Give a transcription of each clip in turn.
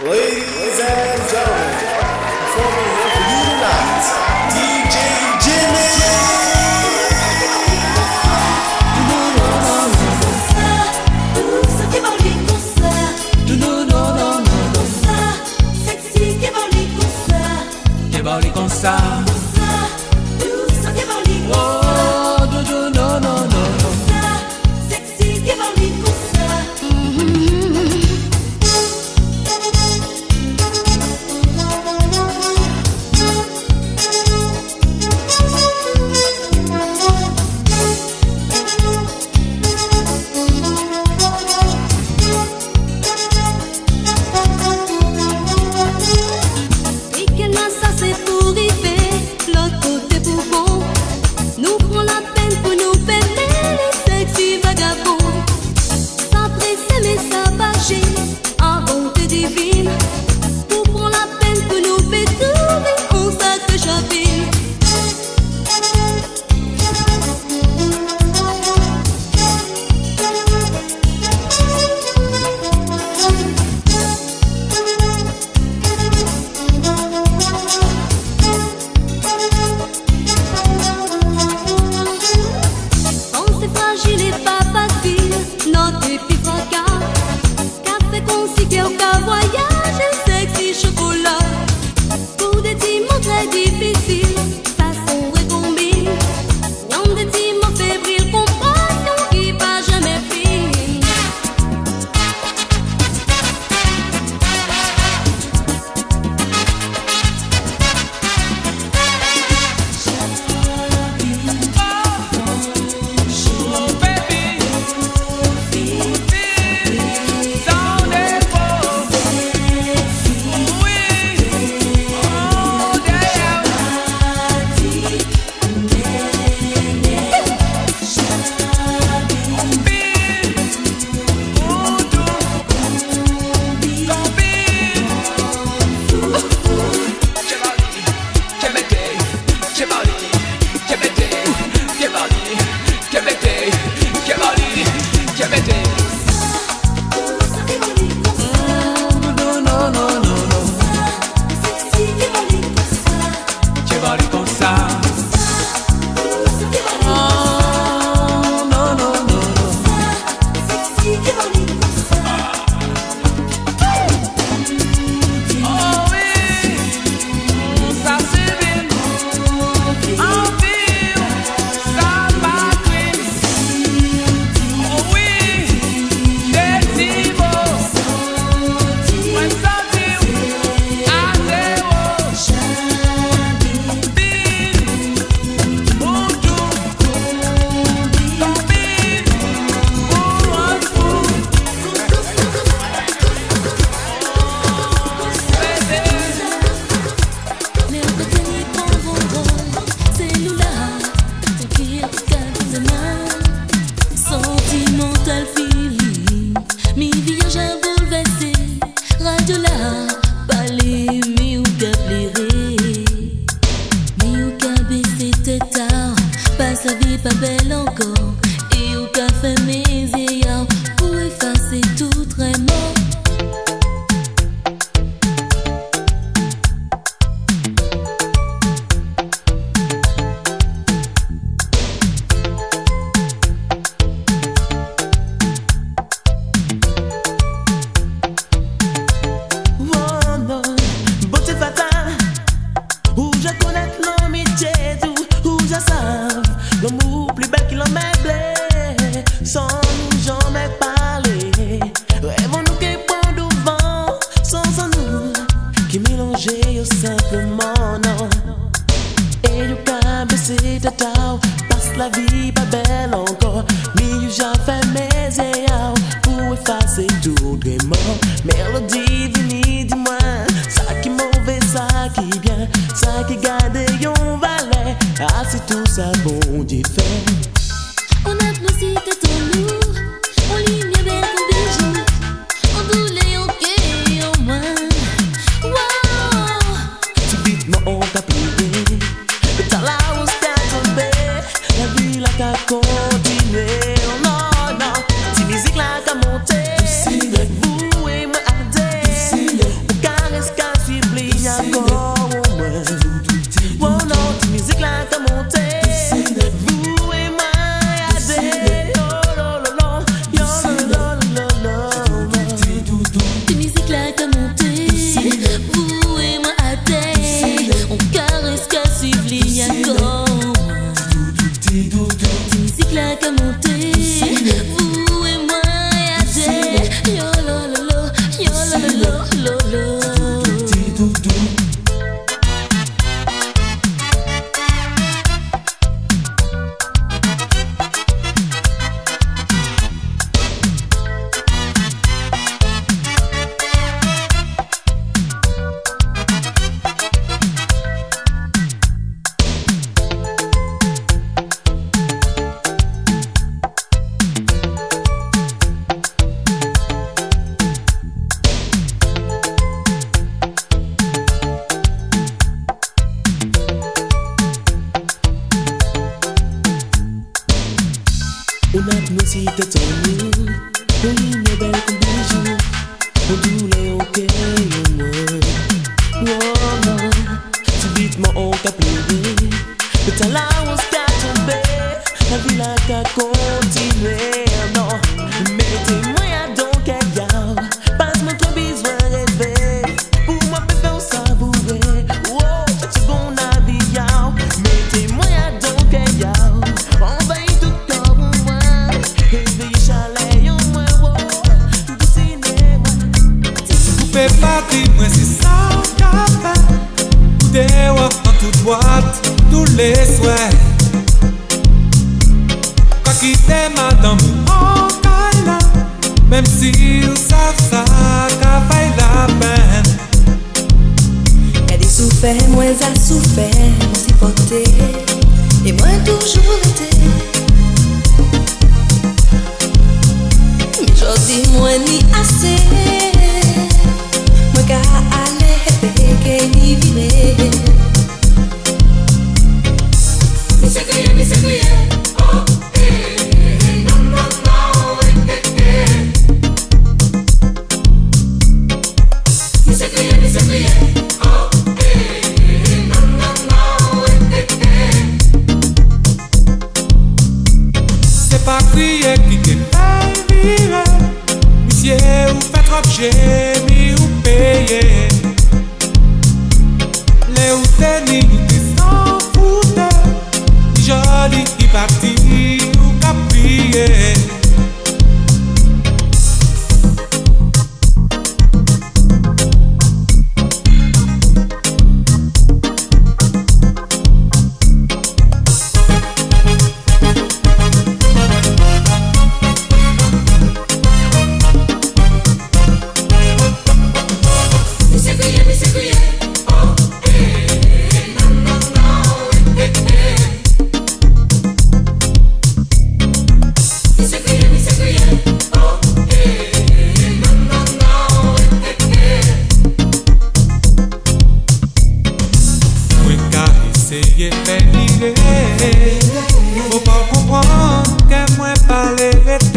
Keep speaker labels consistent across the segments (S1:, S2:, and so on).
S1: Ladies and gentlemen, performing
S2: Et you can be Passe la vie pas belle encore. Mi jamais mes yeux Pour effacer tout démon Mélodie vini dis-moi Ça qui mauvais, ça qui bien Ça qui garde yon valet Ah si tout ça bon différent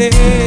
S3: querer.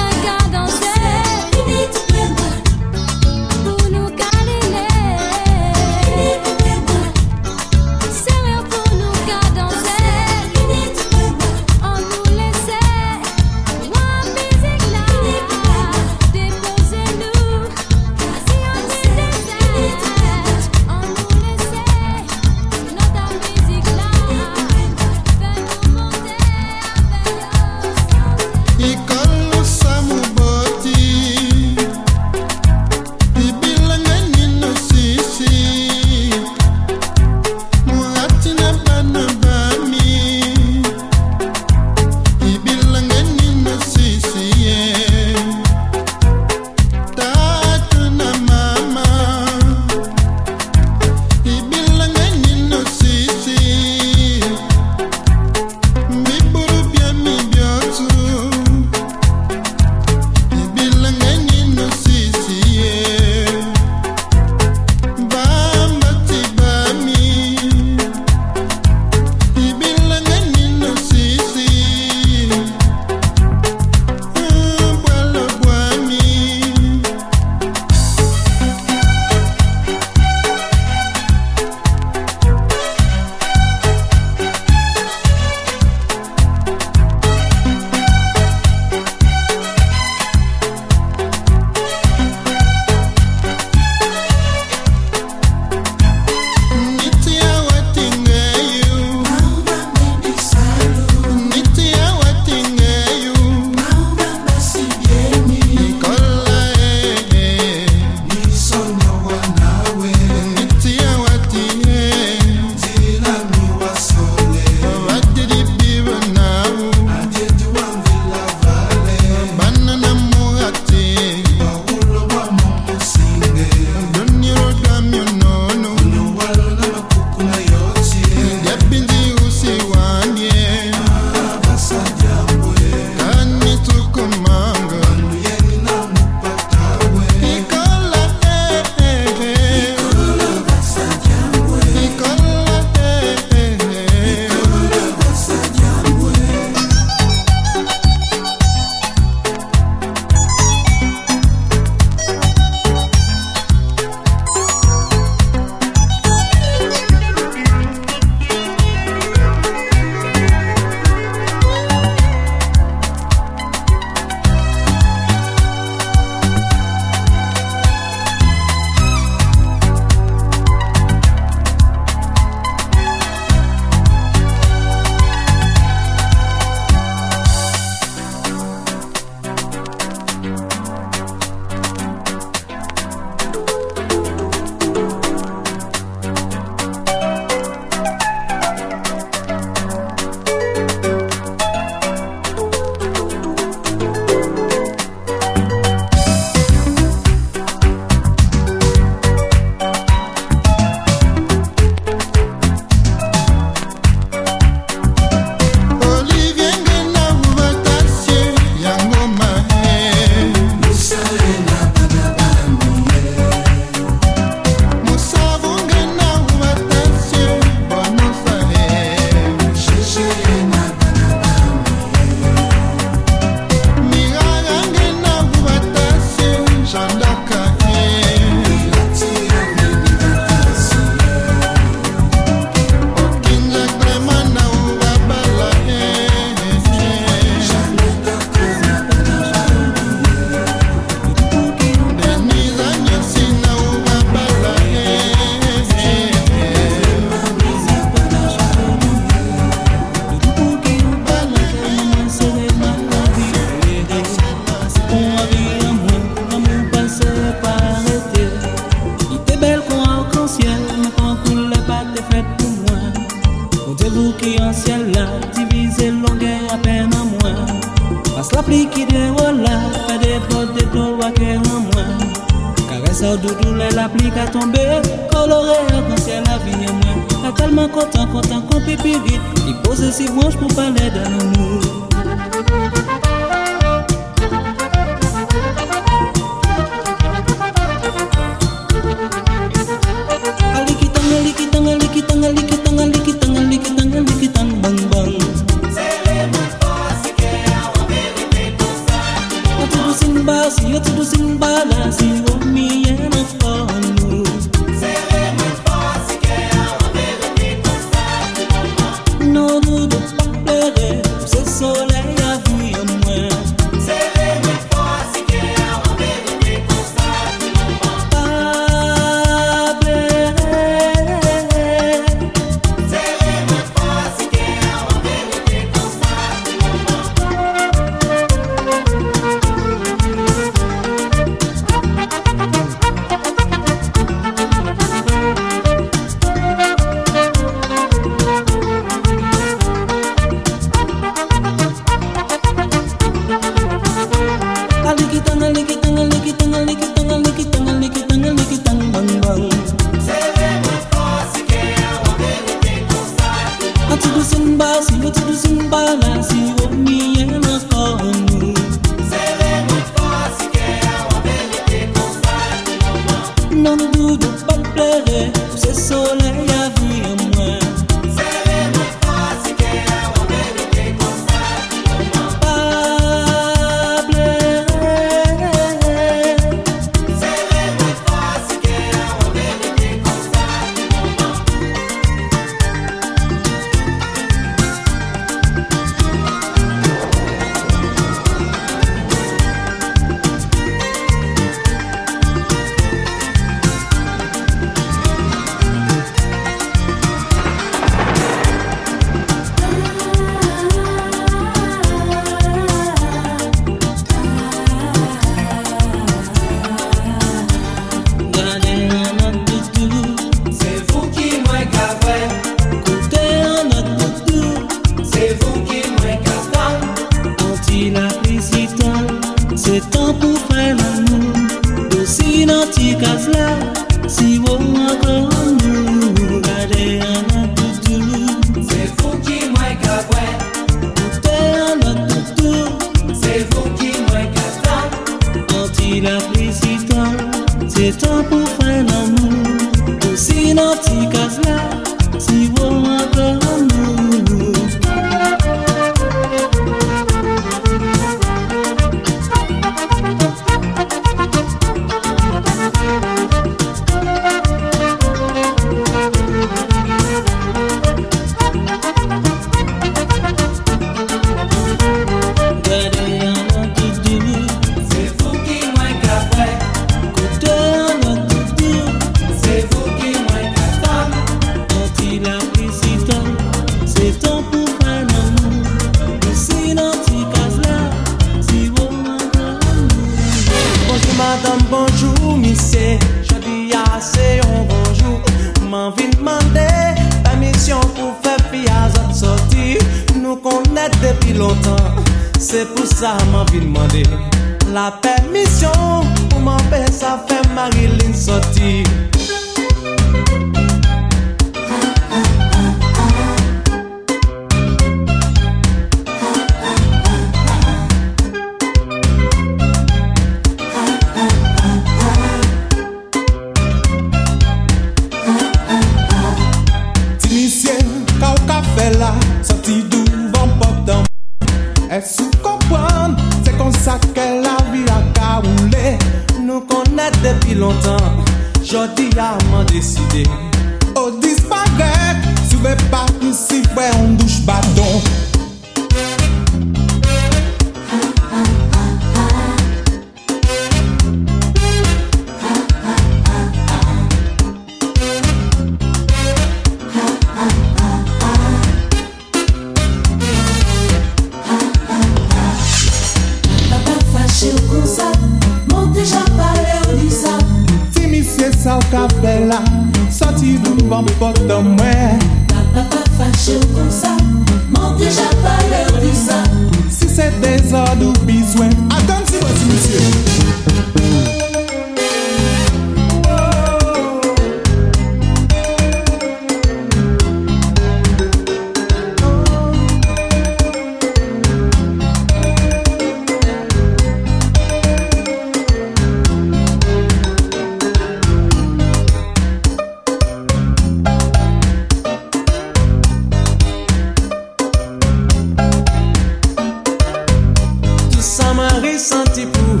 S4: Ça m'a ressenti pour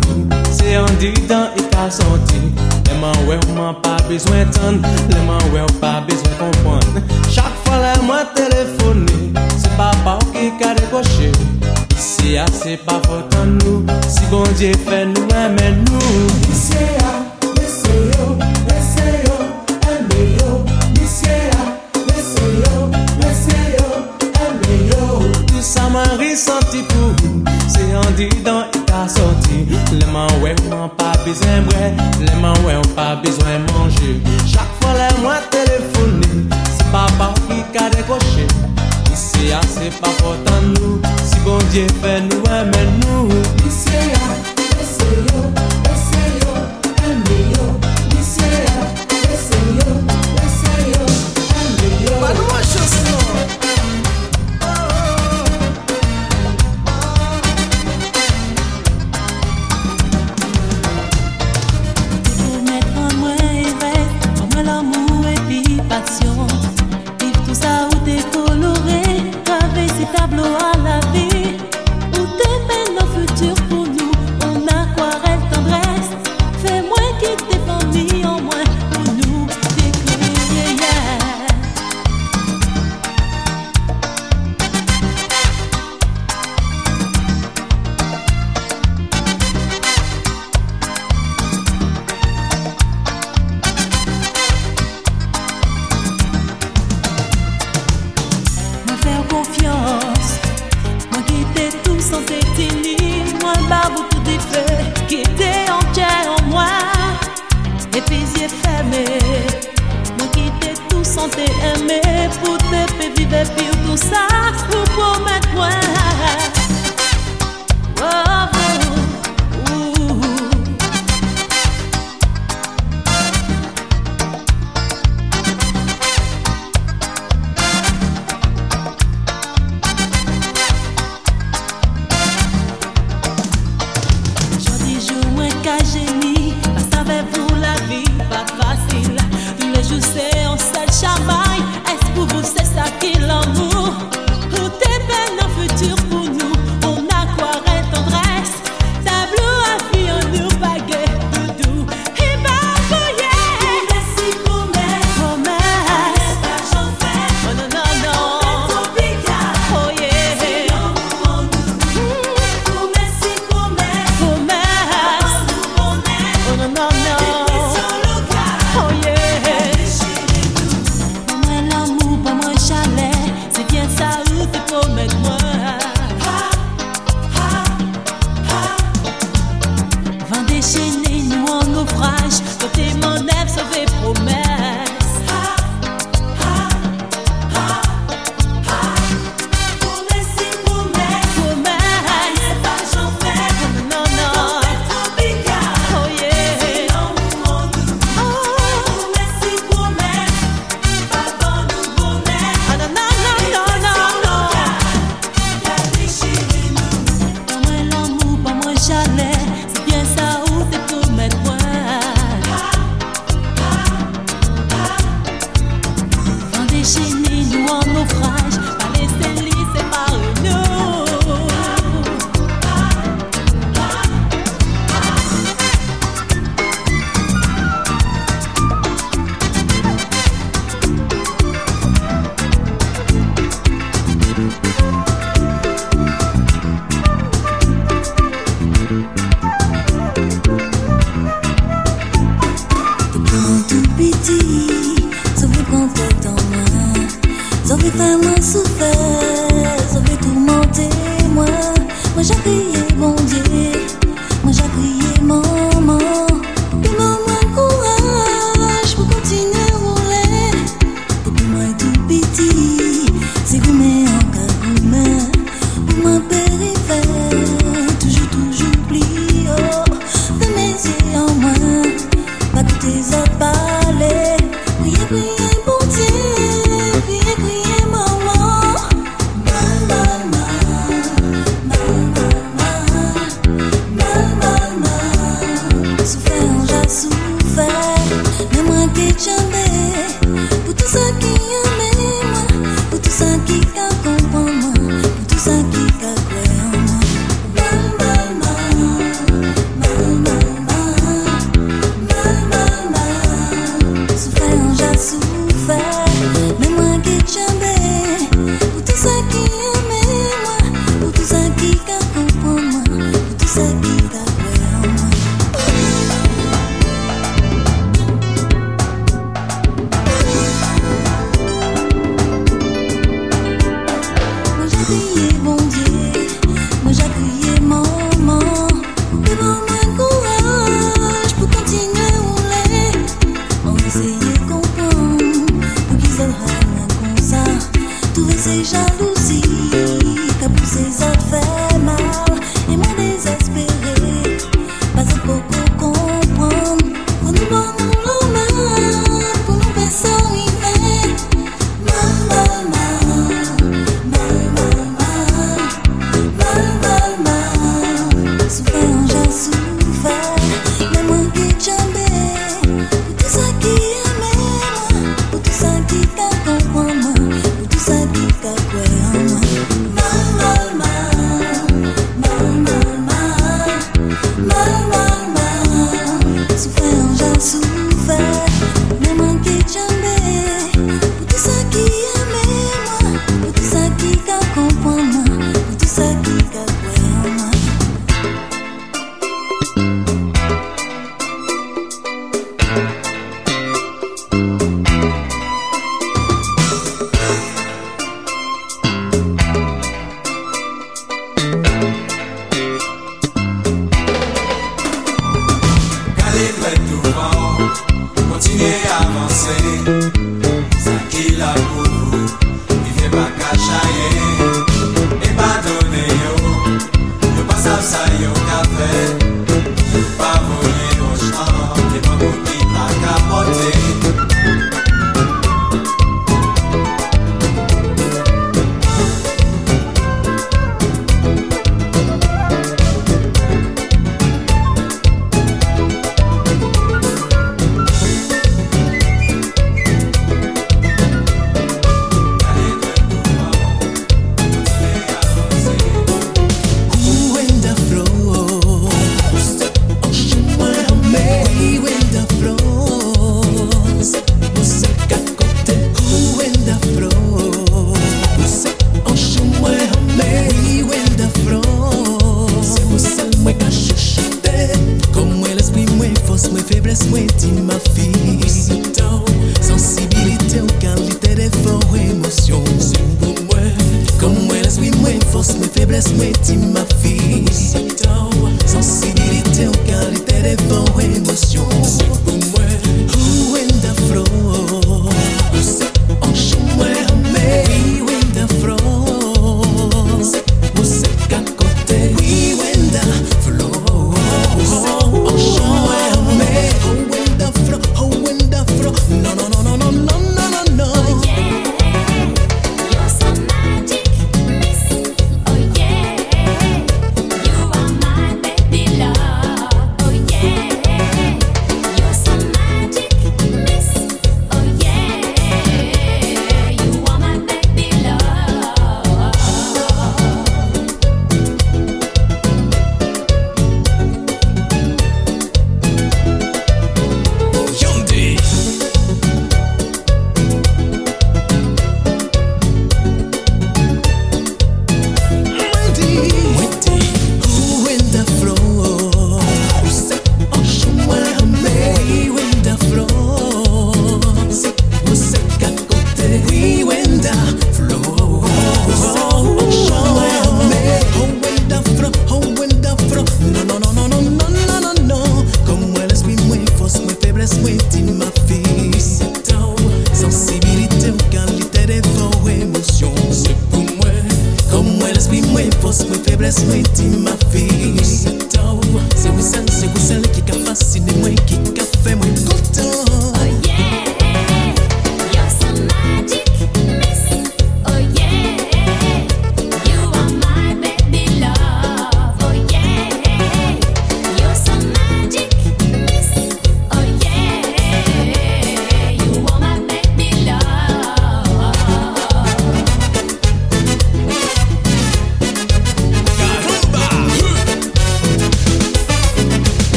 S5: C'est en dit dans senti. sentiers Emmanuel, m'a pas besoin d'entendre, l'Eman ou elle pas besoin comprendre. Chaque fois que m'a téléphoné, c'est pas bau qui a des cochons, Ici y a c'est pas pour nous. Si bon Dieu fait nous aimer nous
S6: Messieya, essaie yo, essaie yo, aimez yo, ici y a, esie yo, messieur, aimez yo Tout ça m'a
S5: ressenti pour di dan e ta soti Leman wè ou an pa bezwen mwè Leman wè ou pa bezwen manje. Chak fwa lè mwen telefone Se pa pa ou ki ka dekoche Ise ya se pa potan nou Si bon diye fè nou wè men nou.
S6: Ise ya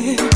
S7: did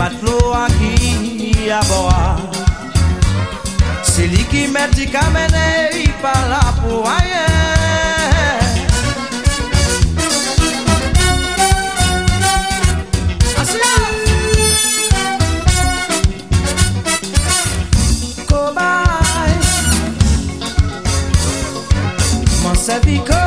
S8: mat floa ki aboa Se li ki meti kamene i pala pou aye. Kobai Mwen se vi kobai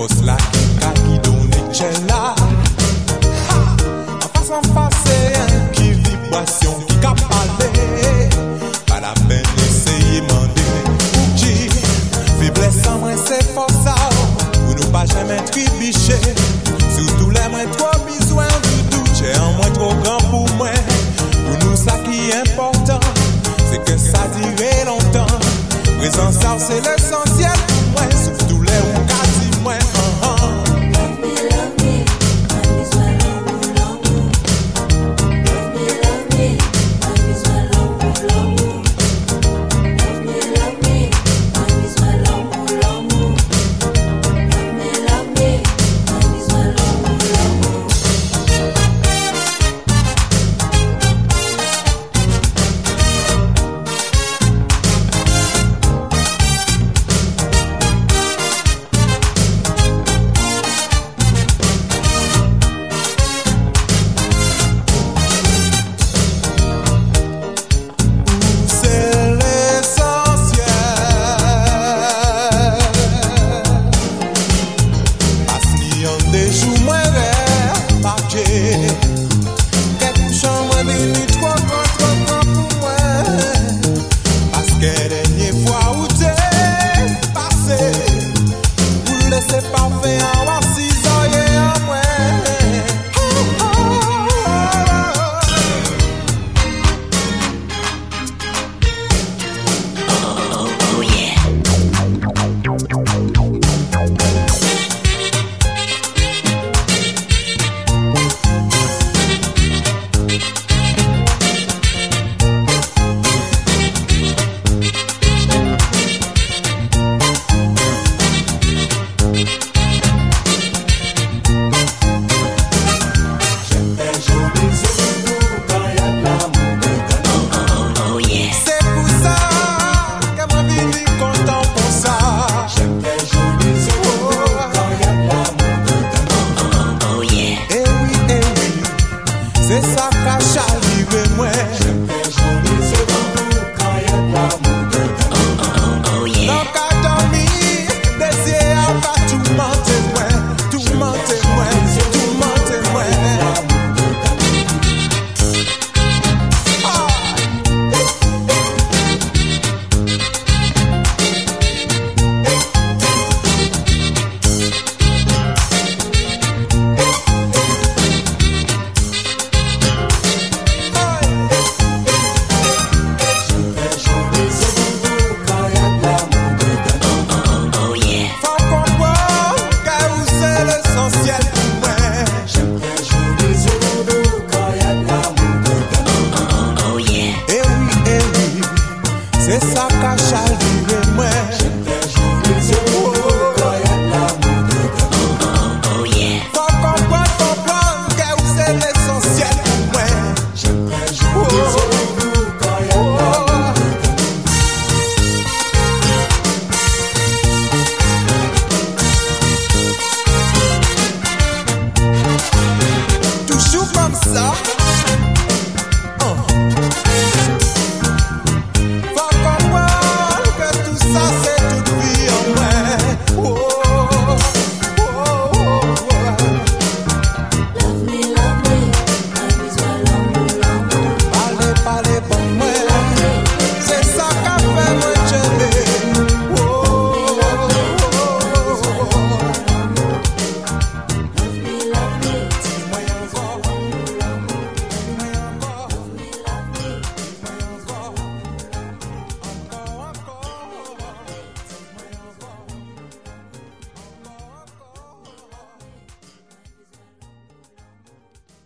S9: was like